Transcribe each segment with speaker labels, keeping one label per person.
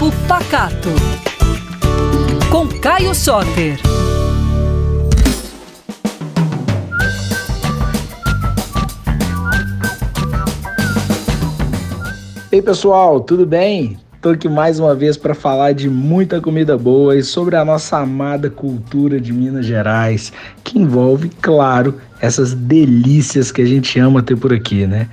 Speaker 1: Papo Pacato. Com Caio Soter.
Speaker 2: Ei pessoal, tudo bem? Estou aqui mais uma vez para falar de muita comida boa e sobre a nossa amada cultura de Minas Gerais, que envolve, claro, essas delícias que a gente ama ter por aqui, né?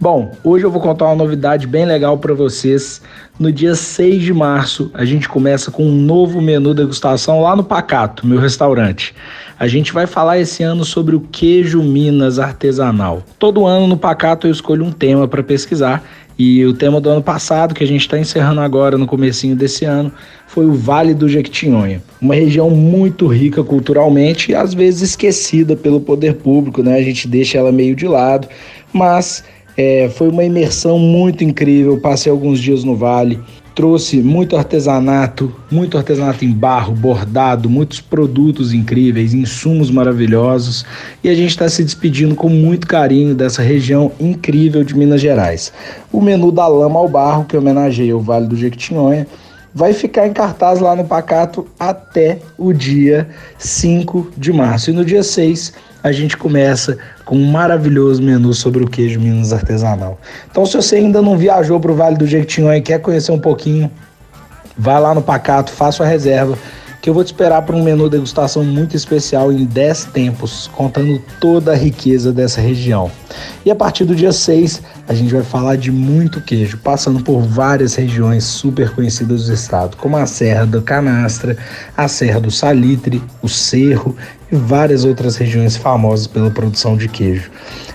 Speaker 2: Bom, hoje eu vou contar uma novidade bem legal para vocês. No dia 6 de março, a gente começa com um novo menu degustação lá no Pacato, meu restaurante. A gente vai falar esse ano sobre o queijo Minas artesanal. Todo ano no Pacato eu escolho um tema para pesquisar e o tema do ano passado, que a gente está encerrando agora no comecinho desse ano, foi o Vale do Jequitinhonha. Uma região muito rica culturalmente e às vezes esquecida pelo poder público, né? A gente deixa ela meio de lado, mas é, foi uma imersão muito incrível. Passei alguns dias no Vale, trouxe muito artesanato, muito artesanato em barro, bordado, muitos produtos incríveis, insumos maravilhosos. E a gente está se despedindo com muito carinho dessa região incrível de Minas Gerais. O menu da lama ao barro, que homenageia o Vale do Jequitinhonha, vai ficar em cartaz lá no Pacato até o dia 5 de março. E no dia 6 a gente começa com um maravilhoso menu sobre o queijo Minas artesanal. Então, se você ainda não viajou para o Vale do Jequitinhonha e quer conhecer um pouquinho, vá lá no Pacato, faça a reserva que eu vou te esperar para um menu degustação muito especial em 10 tempos, contando toda a riqueza dessa região. E a partir do dia 6, a gente vai falar de muito queijo, passando por várias regiões super conhecidas do estado, como a Serra da Canastra, a Serra do Salitre, o Cerro e várias outras regiões famosas pela produção de queijo.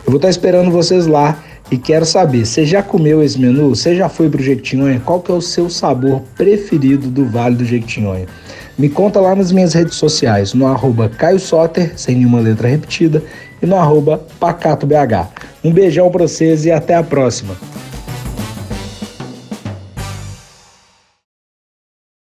Speaker 2: Eu vou estar esperando vocês lá e quero saber, você já comeu esse menu? Você já foi para o Jequitinhonha? Qual que é o seu sabor preferido do Vale do Jequitinhonha? Me conta lá nas minhas redes sociais, no arroba Caio Soter, sem nenhuma letra repetida, e no arroba PacatoBH. Um beijão para vocês e até a próxima.